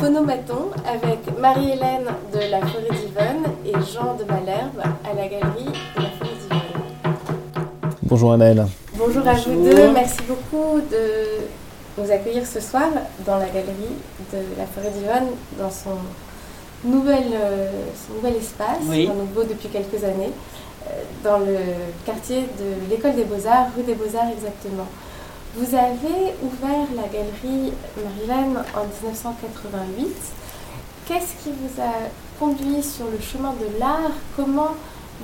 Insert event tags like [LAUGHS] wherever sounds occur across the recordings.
Phonomaton avec Marie-Hélène de la Forêt d'Yvonne et Jean de Malherbe à la galerie de la Forêt d'Yvonne. Bonjour Annelle. Bonjour à vous deux, merci beaucoup de nous accueillir ce soir dans la galerie de la Forêt d'Yvonne dans son nouvel, euh, son nouvel espace, nouveau depuis quelques années, euh, dans le quartier de l'école des beaux-arts, rue des beaux-arts exactement. Vous avez ouvert la galerie Marilène en 1988. Qu'est-ce qui vous a conduit sur le chemin de l'art? Comment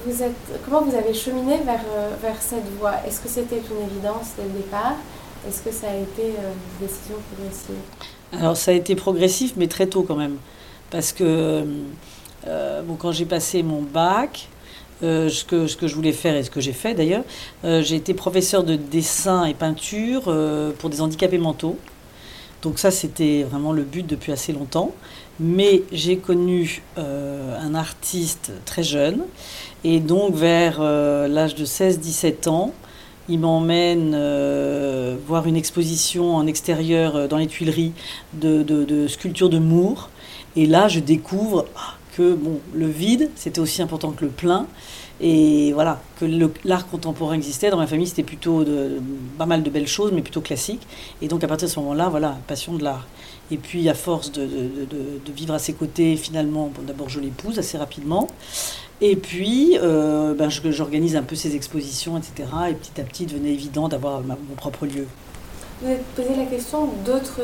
vous, êtes, comment vous avez cheminé vers, euh, vers cette voie? Est-ce que c'était une évidence dès le départ? Est-ce que ça a été une décision progressive? Alors ça a été progressif, mais très tôt quand même. Parce que euh, bon, quand j'ai passé mon bac, euh, ce, que, je voulais faire et ce que j'ai fait d'ailleurs, euh, j'ai été professeur de dessin et peinture pour des handicapés mentaux. Donc ça, c'était vraiment le but depuis assez longtemps. Mais j'ai connu un artiste très jeune. Et donc vers l'âge de 16-17 ans, il m'emmène voir une exposition en extérieur dans les Tuileries de, sculptures de Moore. Et là, je découvre que bon, le vide, c'était aussi important que le plein. Et voilà, que l'art contemporain existait. Dans ma famille, c'était plutôt de, pas mal de belles choses, mais plutôt classiques. Et donc, à partir de ce moment-là, voilà, passion de l'art. Et puis, à force de, de vivre à ses côtés, finalement, bon, d'abord, je l'épouse assez rapidement. Et puis, euh, ben, j'organise un peu ces expositions, etc. Et petit à petit, il devenait évident d'avoir mon propre lieu. Vous avez posé la question d'autres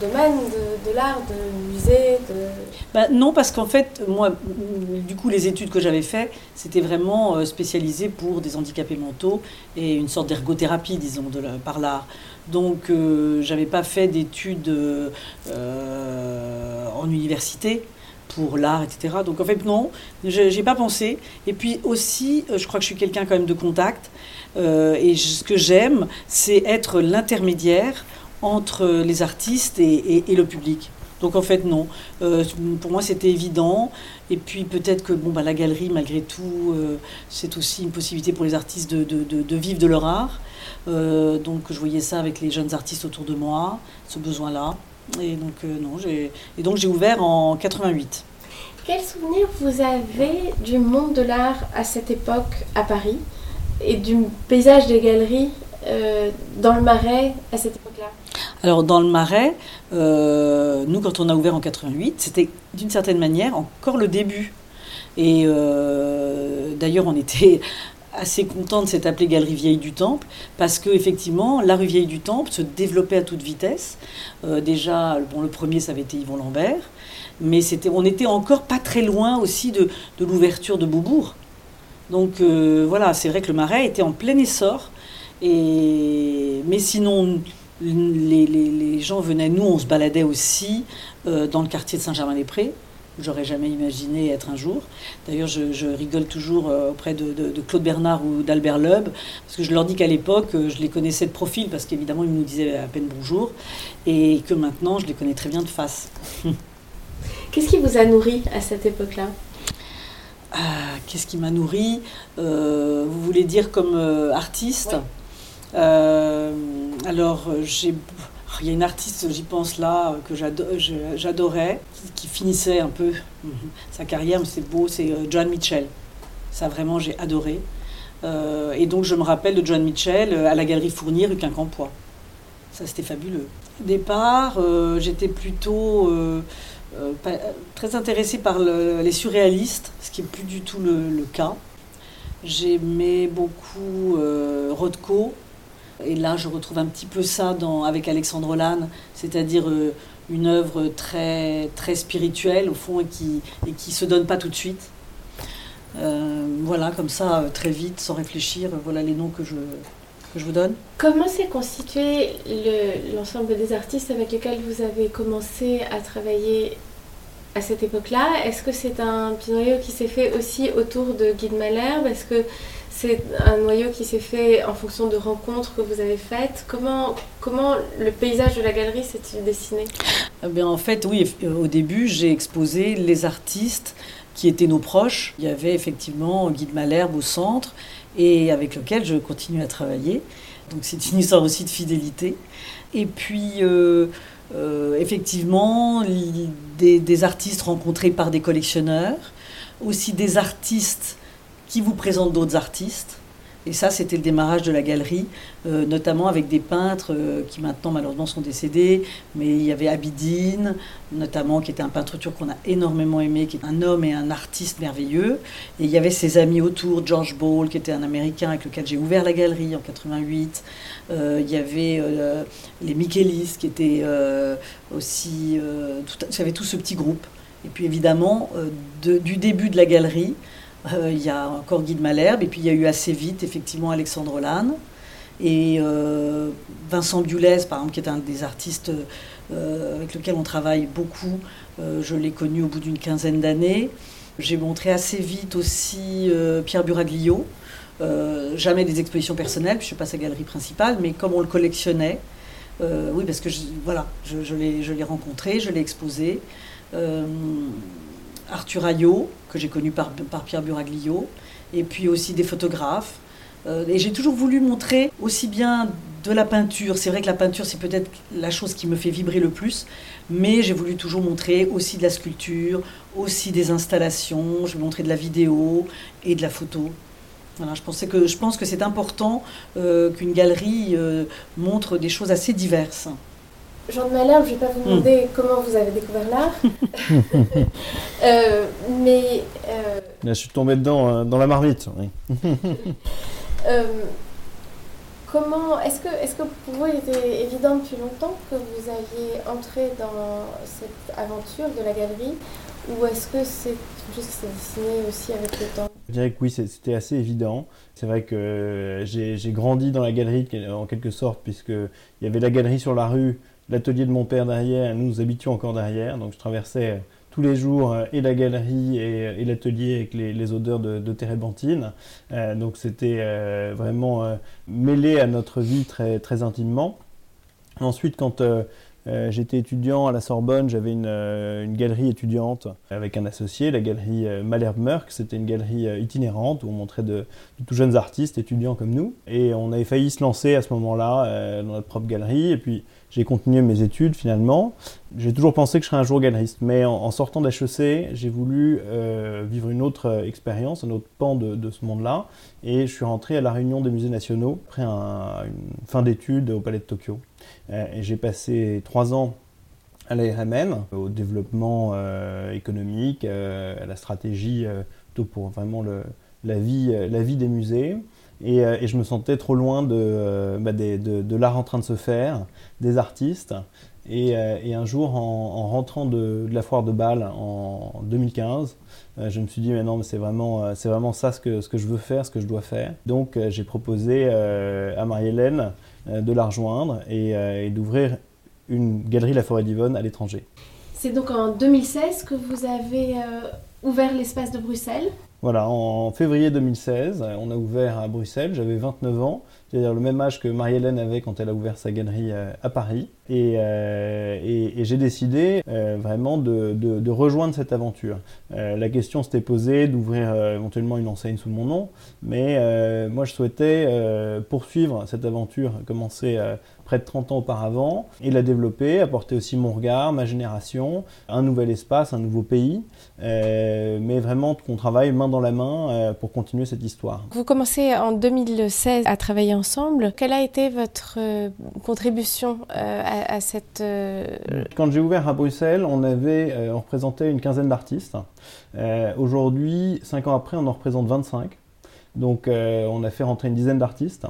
domaine de, l'art, de musée. Bah, non, parce qu'en fait, moi, du coup, les études que j'avais faites, c'était vraiment euh, spécialisé pour des handicapés mentaux et une sorte d'ergothérapie, disons, par l'art. Donc, euh, j'avais pas fait d'études euh, en université pour l'art, etc. Donc en fait non, j'ai pas pensé. Et puis aussi, je crois que je suis quelqu'un quand même de contact. et ce que j'aime, c'est être l'intermédiaire entre les artistes et, le public. Donc en fait non, euh, pour moi c'était évident. Et puis peut-être que bon, bah, la galerie malgré tout, euh, c'est aussi une possibilité pour les artistes de, de, vivre de leur art. Euh, donc je voyais ça avec les jeunes artistes autour de moi, ce besoin-là. Et donc non, et donc j'ai ouvert en 88. Quel souvenir vous avez du monde de l'art à cette époque à Paris et du paysage des galeries dans le Marais à cette époque-là? Alors dans le Marais, euh, nous quand on a ouvert en 88, c'était d'une certaine manière encore le début. Et euh, d'ailleurs on était [LAUGHS] assez content de s'être appelé Galerie Vieille du Temple parce que effectivement la rue Vieille du Temple se développait à toute vitesse. Euh, déjà, le premier ça avait été Yvon Lambert, mais c'était, on était encore pas très loin aussi de, l'ouverture de Beaubourg. Donc voilà, c'est vrai que le Marais était en plein essor. Et, mais sinon, les, gens venaient, nous on se baladait aussi euh, dans le quartier de Saint-Germain-des-Prés. J'aurais jamais imaginé être un jour. D'ailleurs, je, rigole toujours euh, auprès de, Claude Bernard ou d'Albert Loeb, parce que je leur dis qu'à l'époque, euh, je les connaissais de profil, parce qu'évidemment, ils nous disaient à peine bonjour, et que maintenant, je les connais très bien de face. [LAUGHS] Qu'est-ce qui vous a nourri à cette époque-là? Ah, Qu'est-ce qui m'a nourri? Vous voulez dire comme artiste? Alors, j'ai il y a une artiste, j'y pense là, que j'adorais, qui finissait un peu mhm, sa carrière, mais c'est beau, c'est euh, John Mitchell. Ça vraiment, j'ai adoré. Euh, et donc je me rappelle de John Mitchell à la galerie Fournier, rue Quincampoix. Ça, c'était fabuleux. Au départ, j'étais plutôt très intéressée par les surréalistes, ce qui n'est plus du tout le, le cas. J'aimais beaucoup Rothko, et là, je retrouve un petit peu ça avec Alexandre Lannes, c'est-à-dire euh, une œuvre très, très spirituelle, au fond, et qui ne qui se donne pas tout de suite. Euh, voilà, comme ça, euh, très vite, sans réfléchir, voilà les noms que je, que je vous donne. Comment s'est constitué l'ensemble des artistes avec lesquels vous avez commencé à travailler à cette époque-là? Est-ce que c'est un petit qui s'est fait aussi autour de Guy de Malherbe? Est-ce que c'est un noyau qui s'est fait en fonction de rencontres que vous avez faites. Comment, comment le paysage de la galerie s'est-il dessiné? Eh bien, En fait, oui, au début, j'ai exposé les artistes qui étaient nos proches. Il y avait effectivement Guy de Malherbe au centre et avec lequel je continue à travailler. Donc c'est une histoire aussi de fidélité. Et puis, euh, effectivement, des, artistes rencontrés par des collectionneurs, aussi des artistes qui vous présentent d'autres artistes. Et ça, c'était le démarrage de la galerie, euh, notamment avec des peintres euh, qui maintenant malheureusement sont décédés. Mais il y avait Abidine, notamment, qui était un peintre turc qu'on a énormément aimé, qui est un homme et un artiste merveilleux. Et il y avait ses amis autour, George Ball, qui était un Américain avec lequel j'ai ouvert la galerie en 88. Euh, il y avait les Michelis, qui étaient aussi... Tout, il y avait tout ce petit groupe. Et puis évidemment, du début de la galerie, il y a encore Guy de Malherbe, et puis il y a eu assez vite, effectivement, Alexandre Lannes. Et euh, Vincent Biulez, par exemple, qui est un des artistes euh, avec lequel on travaille beaucoup, je l'ai connu au bout d'une quinzaine d'années. J'ai montré assez vite aussi Pierre Buraglio. jamais des expositions personnelles, puis je suis pas sa galerie principale, mais comme on le collectionnait, oui, parce que voilà, je l'ai rencontré, je l'ai exposé. Arthur Ayot, que j'ai connu par, Pierre Buraglio, et puis aussi des photographes. Euh, et j'ai toujours voulu montrer aussi bien de la peinture. C'est vrai que la peinture, c'est peut-être la chose qui me fait vibrer le plus, mais j'ai voulu toujours montrer aussi de la sculpture, aussi des installations, je vais montrer de la vidéo et de la photo. Voilà, je, pensais que, pense que c'est important euh, qu'une galerie euh, montre des choses assez diverses. Jean de Malherbe, je ne vais pas vous demander hmm. comment vous avez découvert l'art, [LAUGHS] euh, mais... Euh, je suis tombé dedans, euh, dans la marmite, [LAUGHS] comment, est-ce que, est que pour vous, il était évident depuis longtemps que vous alliez entrer dans cette aventure de la galerie, ou est-ce que c'est quelque chose qui s'est dessiné aussi avec le temps? Je dirais que oui, c'était assez évident. C'est vrai que j'ai grandi dans la galerie en quelque sorte, puisqu'il y avait la galerie sur la rue, l'atelier de mon père derrière, nous, nous habitions encore derrière, donc je traversais euh, tous les jours euh, et la galerie et, l'atelier avec les, odeurs de, de. Euh, donc c'était vraiment mêlé à notre vie très, très intimement. Ensuite, quand euh, j'étais étudiant à la Sorbonne, j'avais une, euh, galerie étudiante avec un associé, la galerie euh, Malherbe-Merck. C'était une galerie itinérante où on montrait de, tout jeunes artistes, étudiants comme nous. Et on avait failli se lancer à ce moment-là dans notre propre galerie. Et puis j'ai continué mes études finalement. J'ai toujours pensé que je serais un jour galeriste. Mais en, sortant d'HEC, j'ai voulu vivre une autre expérience, un autre pan de, ce monde-là. Et je suis rentré à la réunion des musées nationaux après une fin d'études au Palais de Tokyo. Euh, et j'ai passé trois ans à l'ARMM, au développement euh, économique, euh, à la stratégie, plutôt pour vraiment la, vie, la vie des musées. Et, et, je me sentais trop loin de, bah, de, de, l'art en train de se faire, des artistes. Et, et un jour, en, rentrant de, la foire de Bâle en 2015, je me suis dit, mais non, mais c'est vraiment, c'est vraiment ça ce que, ce que je veux faire, ce que je dois faire. Donc j'ai proposé à Marie-Hélène euh, de la rejoindre euh, et, d'ouvrir une galerie La Forêt d'Yvonne à l'étranger. C'est donc en 2016 que vous avez euh, ouvert l'espace de Bruxelles Voilà, en février 2016, on a ouvert à Bruxelles, j'avais 29 ans, c'est-à-dire le même âge que Marie-Hélène avait quand elle a ouvert sa galerie à Paris. Euh, et, j'ai décidé euh, vraiment de, rejoindre cette aventure. Euh, la question s'était posée d'ouvrir éventuellement une enseigne sous mon nom, mais moi je souhaitais poursuivre cette aventure commencée près de 30 ans auparavant et la développer, apporter aussi mon regard, ma génération, un nouvel espace, un nouveau pays, mais vraiment qu'on travaille main dans la main pour continuer cette histoire. Vous commencez en 2016 à travailler ensemble. Quelle a été votre contribution à cette... Euh, Quand j'ai ouvert à Bruxelles, on avait, euh, on représentait une quinzaine d'artistes. Euh, aujourd'hui, cinq ans après, on en représente 25. Donc on a fait rentrer une dizaine d'artistes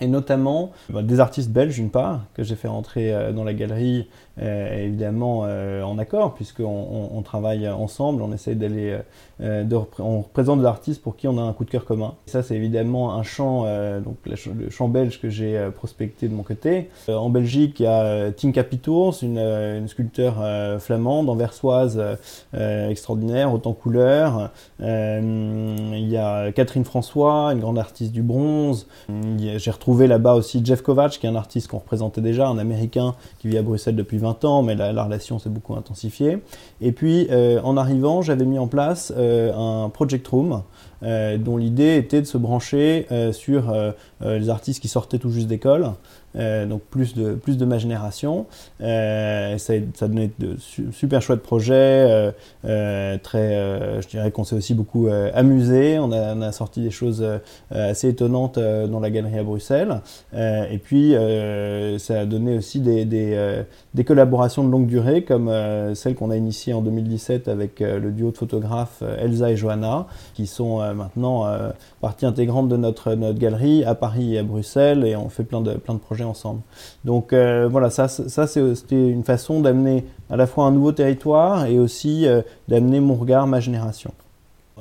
et notamment bah, des artistes belges d'une part, que j'ai fait rentrer dans la galerie euh, évidemment euh, en accord, puisqu'on on, travaille ensemble, on essaie d'aller, euh, on représente des artistes pour qui on a un coup de cœur commun. ça, c'est évidemment un champ, donc le champ belge que j'ai prospecté de mon côté. en Belgique, il y a Tinka Pitours, une, une sculpteur flamande, anversoise extraordinaire, haute en couleurs. il y a Catherine François, une grande artiste du bronze. J'ai là-bas aussi Jeff Kovacs, qui est un artiste qu'on représentait déjà, un Américain qui vit à Bruxelles depuis 20 ans, mais la, relation s'est beaucoup intensifiée. Et puis, euh, en arrivant, j'avais mis en place euh, un project room dont l'idée était de se brancher sur les artistes qui sortaient tout juste d'école donc plus de, plus de ma génération. ça, donné de super chouettes projets, très, je dirais qu'on s'est aussi beaucoup amusé. On a, sorti des choses assez étonnantes dans la galerie à Bruxelles. et puis, ça a donné aussi des, des, des, collaborations de longue durée, comme celle qu'on a initiée en 2017 avec le duo de photographes Elsa et Johanna, qui sont maintenant partie intégrante de notre, notre galerie à Paris et à Bruxelles, et on fait plein de, plein de projets ensemble. Donc voilà, ça, ça c'était une façon d'amener à la fois un nouveau territoire et aussi d'amener mon regard, ma génération.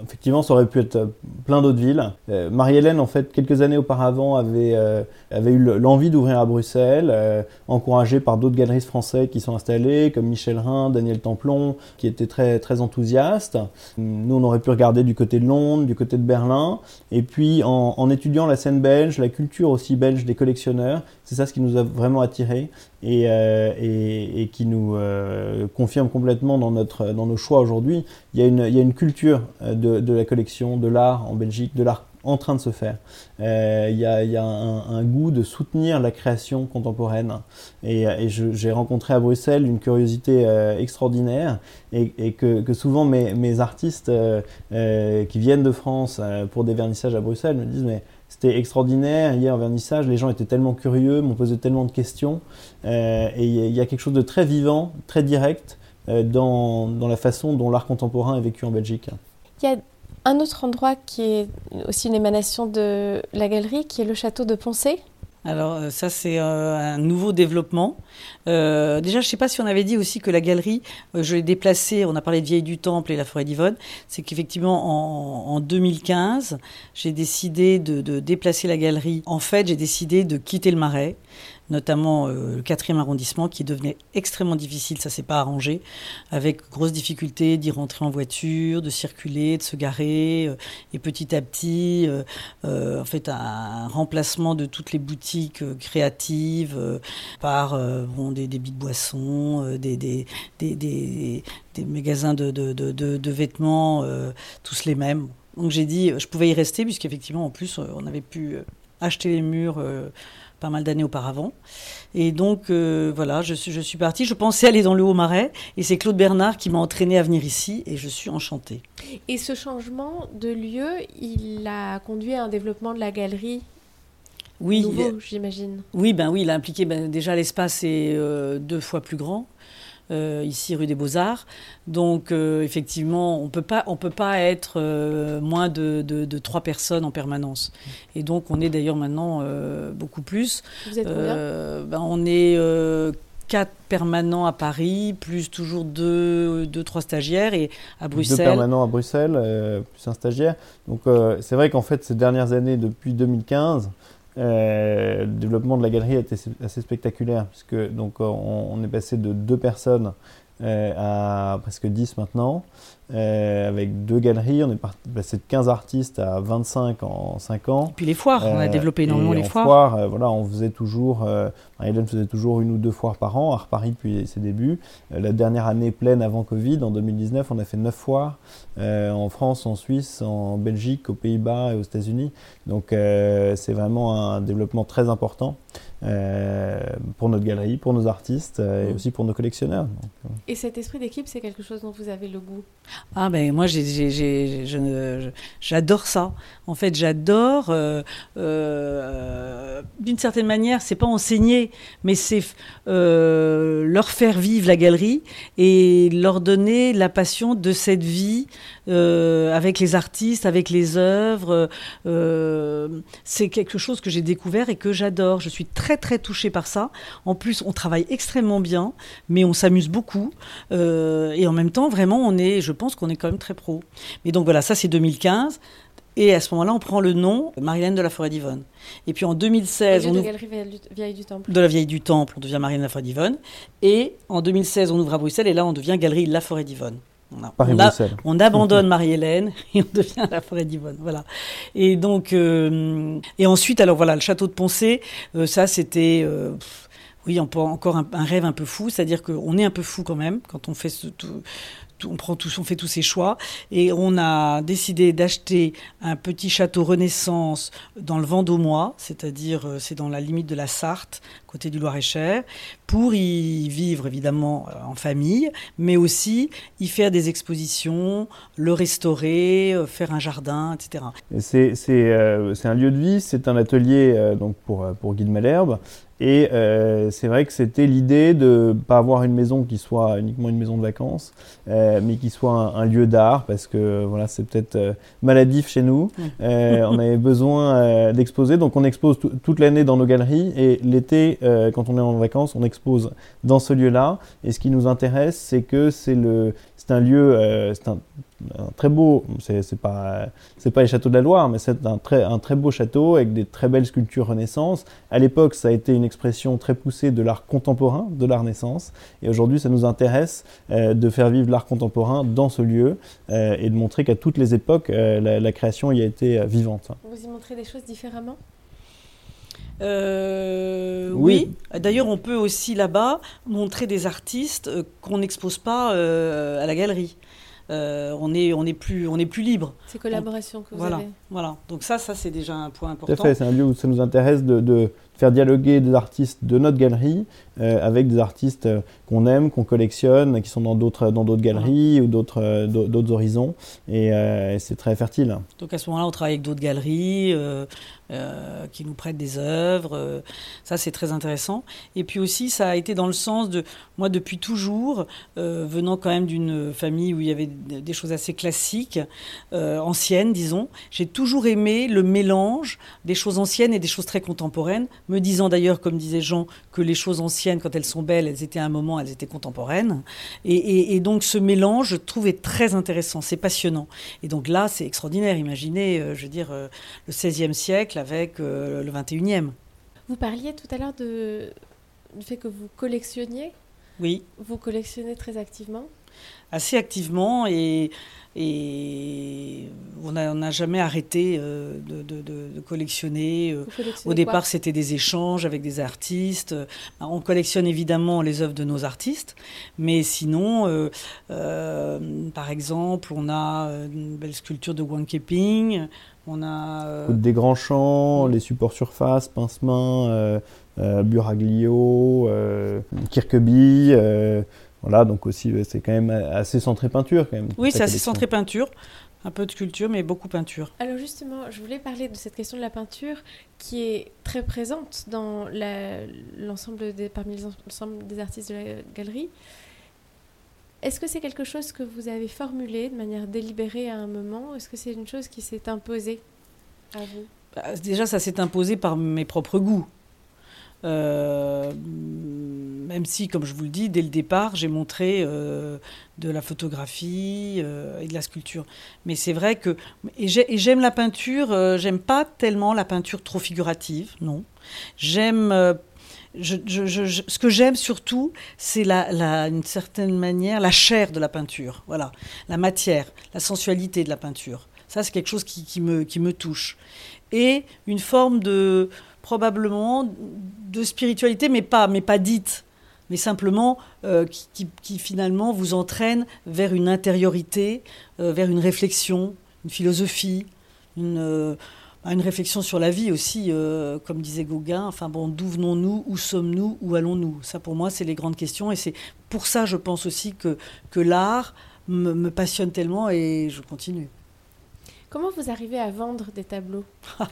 Effectivement, ça aurait pu être euh, plein d'autres villes. Euh, Marie-Hélène, en fait, quelques années auparavant, avait, euh, avait eu l'envie d'ouvrir à Bruxelles, encouragée par d'autres galeristes français qui sont installés, comme Michel Rhin, Daniel Templon, qui étaient très, très enthousiastes. Nous, on aurait pu regarder du côté de Londres, du côté de Berlin. Et puis, en, étudiant la scène belge, la culture aussi belge des collectionneurs, c'est ça ce qui nous a vraiment attirés et, et, qui nous confirme complètement dans, notre, dans nos choix aujourd'hui. Il, il y a une culture de de, la collection, de l'art en Belgique, de l'art en train de se faire. Euh, il y a, un, goût de soutenir la création contemporaine. Et, j'ai rencontré à Bruxelles une curiosité euh, extraordinaire et, que, souvent mes, artistes euh, qui viennent de France pour des vernissages à Bruxelles me disent mais c'était extraordinaire. Hier, en vernissage, les gens étaient tellement curieux, m'ont posé tellement de questions. et il y a quelque chose de très vivant, très direct dans la façon dont l'art contemporain est vécu en Belgique. Il y a un autre endroit qui est aussi une émanation de la galerie, qui est le château de Poncé. Alors euh, ça c'est euh, un nouveau développement. Euh, déjà je ne sais pas si on avait dit aussi que la galerie, je l'ai déplacée, on a parlé de Vieille du Temple et la forêt d'Yvonne, c'est qu'effectivement en, 2015 j'ai décidé de, de, déplacer la galerie. En fait j'ai décidé de quitter le Marais notamment euh, le quatrième arrondissement qui devenait extrêmement difficile, ça s'est pas arrangé, avec grosse difficulté d'y rentrer en voiture, de circuler, de se garer, euh, et petit à petit, euh, en fait, un, remplacement de toutes les boutiques créatives par des débits de boissons, des, des, des, des, magasins de, de, de, de vêtements, tous les mêmes. Donc j'ai dit, je pouvais y rester, puisqu'effectivement, en plus, on avait pu acheter les murs pas mal d'années auparavant. Et donc, euh, voilà, je suis, je suis partie. Je pensais aller dans le Haut-Marais. Et c'est Claude Bernard qui m'a entraîné à venir ici. Et je suis enchantée. Et ce changement de lieu, il a conduit à un développement de la galerie oui, nouveau, j'imagine. Oui, ben oui, il a impliqué ben, déjà l'espace est euh, deux fois plus grand. Euh, ici rue des Beaux-Arts. Donc euh, effectivement, on peut pas, on peut pas être euh, moins de, de, trois personnes en permanence. Et donc on est d'ailleurs maintenant beaucoup plus. Vous êtes combien? Ben, On est quatre permanents à Paris, plus toujours deux, deux, trois stagiaires et à Bruxelles. Deux permanents à Bruxelles, plus un stagiaire. Donc c'est vrai qu'en fait ces dernières années, depuis 2015, euh, le développement de la galerie a été assez spectaculaire, puisque donc, on, est passé de deux personnes euh, à presque 10 maintenant. Euh, avec deux galeries. On est passé de 15 artistes à 25 en 5 ans. Et puis les foires, on a euh, développé énormément les foires. foires euh, voilà, on faisait toujours, Hélène faisait toujours une ou deux foires par an, à Paris depuis ses débuts. la dernière année pleine avant Covid, en 2019, on a fait 9 foires en France, en Suisse, en Belgique, aux Pays-Bas et aux États-Unis. Donc c'est vraiment un développement très important. pour notre galerie, pour nos artistes et mmh. aussi pour nos collectionneurs. Et cet esprit d'équipe, c'est quelque chose dont vous avez le goût? Ah ben moi j'adore ça. En fait j'adore euh, euh, d'une certaine manière c'est pas enseigner mais c'est euh, leur faire vivre la galerie et leur donner la passion de cette vie avec les artistes, avec les œuvres. c'est quelque chose que j'ai découvert et que j'adore. Je suis très très touchée par ça. En plus on travaille extrêmement bien mais on s'amuse beaucoup et en même temps vraiment on est je pense qu'on est quand même très pro. Mais donc voilà, ça c'est 2015. Et à ce moment-là, on prend le nom Marilène de la Forêt d'Yvonne. Et puis en 2016, on de, Galerie Vieille du Temple. de la Vieille du Temple, on devient Marilène de la Forêt d'Yvonne. Et en 2016, on ouvre à Bruxelles et là, on devient Galerie La Forêt d'Yvonne. On, on, abandonne Marie-Hélène [LAUGHS] et on devient la forêt d'Yvonne. Voilà. Et donc, euh, et ensuite, alors voilà, le château de Poncé, euh, ça c'était. Euh, oui, encore un, rêve un peu fou, c'est-à-dire qu'on est un peu fou quand même quand on fait ce, tout, on prend on fait tous ces choix et on a décidé d'acheter un petit château Renaissance dans le Vendômois, c'est-à-dire euh, c'est dans la limite de la Sarthe, côté du Loir-et-Cher, pour y vivre évidemment en famille, mais aussi y faire des expositions, le restaurer, faire un jardin, etc. C'est un lieu de vie, c'est un atelier donc pour, pour Guy de Malherbe. Et euh, c'est vrai que c'était l'idée de ne pas avoir une maison qui soit uniquement une maison de vacances, euh, mais qui soit un, lieu d'art, parce que voilà, c'est peut-être euh, maladif chez nous. on avait [LAUGHS] besoin d'exposer, donc on expose toute l'année dans nos galeries, et l'été, quand on est en vacances, on expose dans ce lieu-là. Et ce qui nous intéresse, c'est que c'est le, c'est un lieu, c'est un très beau, c'est pas, pas les châteaux de la Loire, mais c'est un très, un très beau château avec des très belles sculptures Renaissance. À l'époque, ça a été une expression très poussée de l'art contemporain, de l'art Renaissance. Et aujourd'hui, ça nous intéresse euh, de faire vivre l'art contemporain dans ce lieu euh, et de montrer qu'à toutes les époques, euh, la, création y a été vivante. Vous y montrez des choses différemment? Oui. D'ailleurs, on peut aussi là-bas montrer des artistes qu'on n'expose pas à la galerie. Euh, on est on est plus on est plus libre. Ces collaborations que vous voilà, avez. Voilà. Donc ça ça c'est déjà un point important. Tout à fait. C'est un lieu où ça nous intéresse de, de faire dialoguer des artistes de notre galerie euh, avec des artistes euh, qu'on aime, qu'on collectionne, qui sont dans d'autres dans d'autres galeries ou d'autres d'autres horizons et, c'est très fertile. Donc à ce moment-là, on travaille avec d'autres galeries qui nous prêtent des œuvres. ça c'est très intéressant. Et puis aussi ça a été dans le sens de moi depuis toujours venant quand même d'une famille où il y avait des choses assez classiques, anciennes disons. J'ai toujours aimé le mélange des choses anciennes et des choses très contemporaines me disant d'ailleurs, comme disait Jean, que les choses anciennes, quand elles sont belles, elles étaient à un moment, elles étaient contemporaines. Et, donc ce mélange, je trouvais très intéressant, c'est passionnant. Et donc là, c'est extraordinaire. Imaginez, euh, je veux dire, euh, le XVIe siècle avec euh, le XXIe. Vous parliez tout à l'heure de, du fait que vous collectionniez. Oui. Vous collectionnez très activement Assez activement et et on n'a jamais arrêté euh, de, collectionner. Euh, au départ, c'était des échanges avec des artistes. Bah, on collectionne évidemment les œuvres de nos artistes, mais sinon, euh, par exemple, on a une belle sculpture de Wang Keping. On a des grands champs, les supports surface, pince-main, Buraglio, Kirkeby. Voilà, donc aussi, c'est quand même assez centré peinture. Quand même, oui, c'est assez centré peinture. Un peu de sculpture, mais beaucoup peinture. Alors justement, je voulais parler de cette question de la peinture qui est très présente dans l'ensemble des, parmi l'ensemble des artistes de la galerie. Est-ce que c'est quelque chose que vous avez formulé de manière délibérée à un moment? Est-ce que c'est une chose qui s'est imposée à vous? Bah, Déjà, ça s'est imposé par mes propres goûts. Euh, même si, comme je vous le dis, dès le départ, j'ai montré euh, de la photographie euh, et de la sculpture. Mais c'est vrai que. Et j'aime la peinture, j'aime pas tellement la peinture trop figurative, non. J'aime. ce que j'aime surtout, c'est la, une certaine manière la chair de la peinture, voilà, la matière, la sensualité de la peinture. Ça, c'est quelque chose qui, me, qui me touche. Et une forme de, probablement de spiritualité, mais pas, mais pas dite, mais simplement euh, qui, finalement vous entraîne vers une intériorité, euh, vers une réflexion, une philosophie, une, euh, une réflexion sur la vie aussi, comme disait Gauguin. Enfin bon, d'où venons-nous, où sommes-nous, où allons-nous? Ça pour moi, c'est les grandes questions, et c'est pour ça, je pense aussi que, que l'art me, me passionne tellement, et je continue. Comment vous arrivez à vendre des tableaux? [LAUGHS]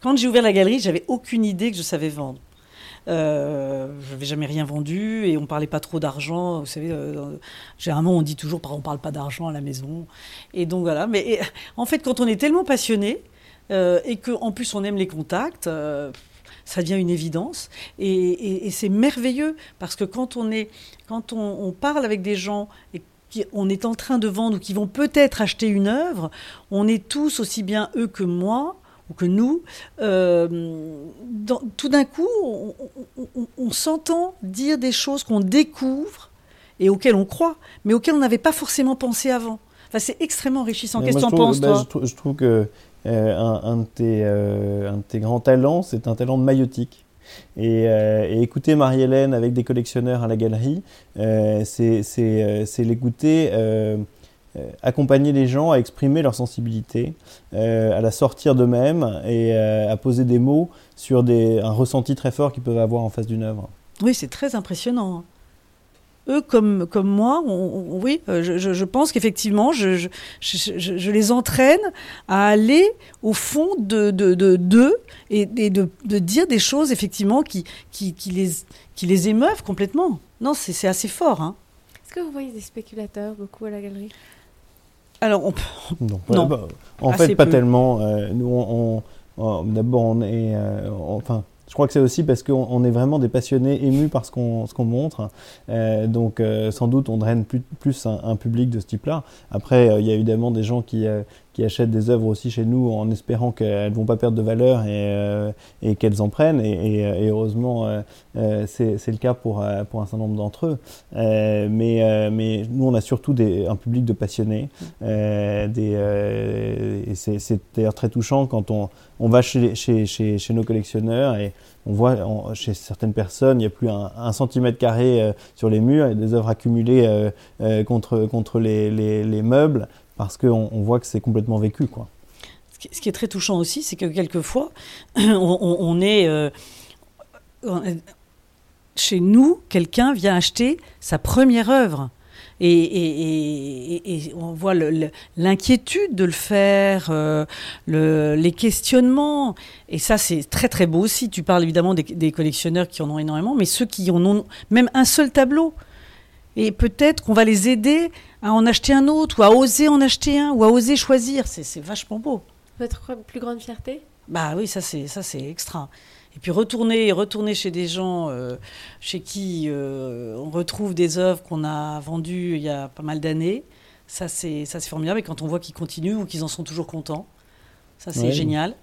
Quand j'ai ouvert la galerie, j'avais aucune idée que je savais vendre. Euh, je n'avais jamais rien vendu et on parlait pas trop d'argent. Vous savez, euh, généralement on dit toujours, on parle pas d'argent à la maison. Et donc voilà. Mais en fait, quand on est tellement passionné euh, et qu'en plus on aime les contacts, ça devient une évidence. Et, c'est merveilleux parce que quand on est, quand on, on parle avec des gens et on est en train de vendre ou qui vont peut-être acheter une œuvre, on est tous aussi bien eux que moi ou que nous, euh, tout d'un coup, on, s'entend dire des choses qu'on découvre et auxquelles on croit, mais auxquelles on n'avait pas forcément pensé avant. Enfin, c'est extrêmement enrichissant. Qu'est-ce que tu en penses, bah, toi je, trouve, que euh, un, de tes, euh, un, de tes, grands talents, c'est un talent maïotique. Et, et, écouter Marie-Hélène avec des collectionneurs à la galerie, c'est l'écouter accompagner les gens à exprimer leur sensibilité, à la sortir d'eux-mêmes et à poser des mots sur des, un ressenti très fort qu'ils peuvent avoir en face d'une œuvre. Oui, c'est très impressionnant eux comme, comme moi, oui, euh, je, pense qu'effectivement, je, je, les entraîne à aller au fond de d'eux de, et, de, de, dire des choses effectivement qui, qui, qui, les, qui les émeuvent complètement. Non, c'est assez fort. Hein. Est-ce que vous voyez des spéculateurs beaucoup à la galerie? Alors, on, non. Bah, en fait, pas tellement. Euh, nous, on, d'abord, on est, euh, enfin, je crois que c'est aussi parce qu'on est vraiment des passionnés émus par ce qu'on montre. Euh, donc sans doute on draine plus, plus un, public de ce type-là. Après, il y a évidemment des gens qui, qui achètent des œuvres aussi chez nous en espérant qu'elles ne vont pas perdre de valeur et, et qu'elles en prennent. Et, heureusement, c'est le cas pour, pour un certain nombre d'entre eux. mais, mais nous, on a surtout des, un public de passionnés. des, et c'est d'ailleurs très touchant quand on, on va chez, chez, chez, chez nos collectionneurs et on voit chez certaines personnes, il n'y a plus un, centimètre carré euh, sur les murs, a des œuvres accumulées euh, euh, contre, contre les, les, meubles, parce qu'on on voit que c'est complètement vécu. Quoi. Ce qui est très touchant aussi, c'est que quelquefois, [CLEARS THROAT] on, est... chez nous, quelqu'un vient acheter sa première œuvre. Et, on voit l'inquiétude de le faire, euh, les questionnements. Et ça, c'est très très beau aussi. Tu parles évidemment des, collectionneurs qui en ont énormément, mais ceux qui en ont même un seul tableau. Et peut-être qu'on va les aider à en acheter un autre, ou à oser en acheter un, ou à oser choisir. C'est vachement beau. Votre plus grande fierté? Bah oui, ça c'est ça c'est extra. Et puis retourner, retourner chez des gens euh, chez qui euh, on retrouve des œuvres qu'on a vendues il y a pas mal d'années, ça c'est ça c'est formidable. Et quand on voit qu'ils continuent ou qu'ils en sont toujours contents, ça c'est génial.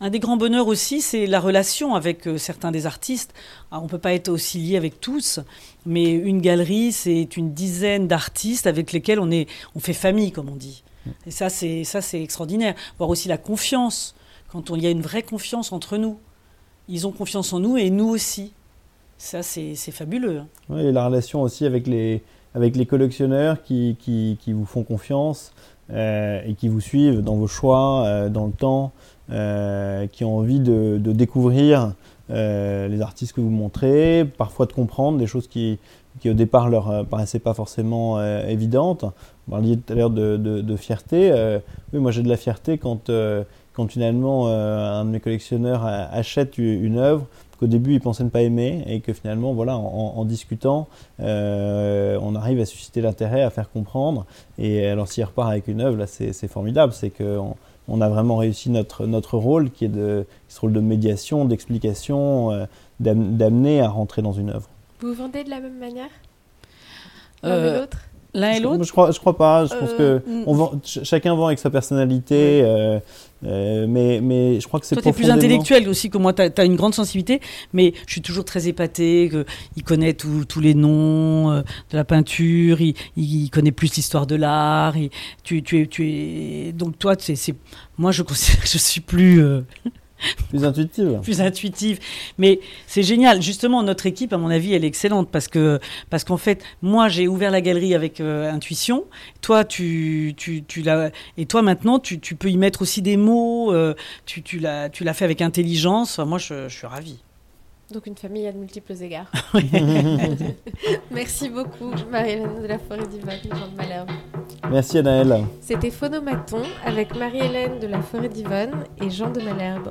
Un des grands bonheurs aussi, c'est la relation avec euh, certains des artistes. on ne peut pas être aussi lié avec tous, mais une galerie, c'est une dizaine d'artistes avec lesquels on, est, on fait famille, comme on dit. Et ça, c'est ça, c'est extraordinaire. Voir aussi la confiance, quand il y a une vraie confiance entre nous ils ont confiance en nous et nous aussi. Ça, c'est fabuleux. Hein. Oui, et la relation aussi avec les, collectionneurs qui, vous font confiance et qui vous suivent dans vos choix, euh, dans le temps, euh, qui ont envie de, découvrir les artistes que vous montrez, parfois de comprendre des choses qui, au départ leur paraissaient pas forcément évidentes. On parlait tout à l'heure de, fierté. oui, moi j'ai de la fierté quand quand finalement euh, un de mes collectionneurs achète une œuvre qu'au début il pensait ne pas aimer et que finalement voilà en, discutant euh, on arrive à susciter l'intérêt à faire comprendre. Et alors s'il repart avec une œuvre là c'est formidable. C'est qu'on on a vraiment réussi notre, notre rôle qui est de, ce rôle de médiation, d'explication, euh, d'amener à rentrer dans une œuvre. Vous vendez de la même manière? L'un et l'autre? L'un et l'autre Je crois, je crois pas. Je pense que on vend, chacun vend avec sa personnalité. Euh, mais, mais je crois que c'est Toi, tu plus intellectuel aussi que moi. Tu as, une grande sensibilité, mais je suis toujours très épaté. il connaît tous les noms euh, de la peinture, il, il connaît plus l'histoire de l'art. Tu, tu, es, tu es... Donc, toi, c'est moi, je considère que je suis plus. Plus intuitive. plus intuitive. Mais c'est génial. Justement, notre équipe, à mon avis, elle est excellente parce que parce qu'en fait, moi, j'ai ouvert la galerie avec euh, intuition. Toi, tu, tu, tu l'as et toi maintenant, tu, tu, peux y mettre aussi des mots. Euh, tu, tu l'as tu l'as fait avec intelligence. moi, je, je suis ravie. Donc une famille à de multiples égards. [LAUGHS] Merci beaucoup, Marie-Hélène de la Forêt du Jean de Malherbe. Merci Anaëlle. C'était Phonomaton avec Marie-Hélène de la Forêt d'Yvonne et Jean de Malherbe.